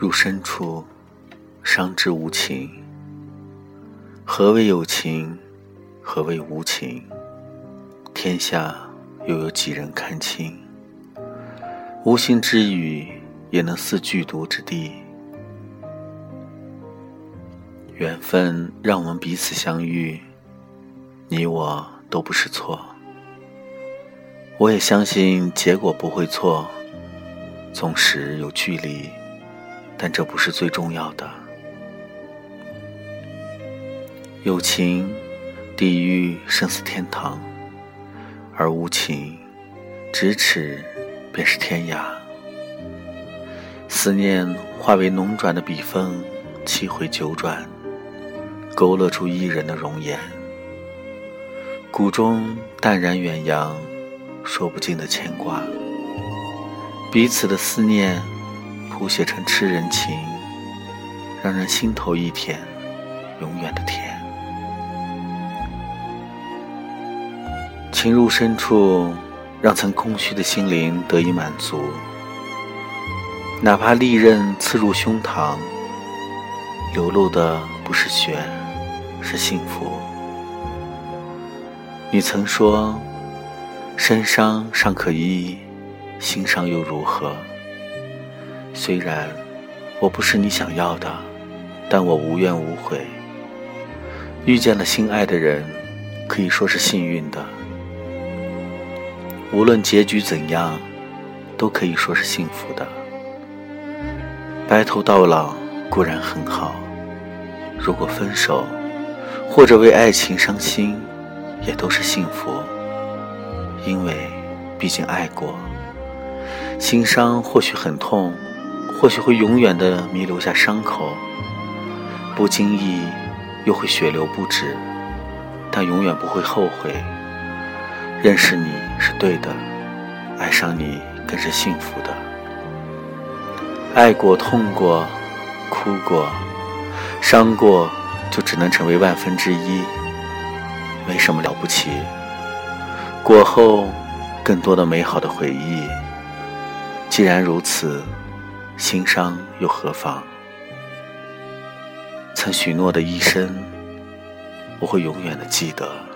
入深处，伤之无情。何为有情？何为无情？天下又有几人看清？无心之语，也能似剧毒之地。缘分让我们彼此相遇，你我都不是错。我也相信结果不会错，纵使有距离，但这不是最重要的。有情，地狱胜似天堂；而无情，咫尺便是天涯。思念化为浓转的笔锋，七回九转。勾勒出一人的容颜，谷中淡然远扬，说不尽的牵挂。彼此的思念，谱写成痴人情，让人心头一甜，永远的甜。情入深处，让曾空虚的心灵得以满足。哪怕利刃刺入胸膛，流露的不是血。是幸福。你曾说，身伤尚可医，心伤又如何？虽然我不是你想要的，但我无怨无悔。遇见了心爱的人，可以说是幸运的。无论结局怎样，都可以说是幸福的。白头到老固然很好，如果分手。或者为爱情伤心，也都是幸福，因为毕竟爱过。心伤或许很痛，或许会永远的弥留下伤口，不经意又会血流不止，但永远不会后悔。认识你是对的，爱上你更是幸福的。爱过、痛过、哭过、伤过。就只能成为万分之一，没什么了不起。过后，更多的美好的回忆。既然如此，心伤又何妨？曾许诺的一生，我会永远的记得。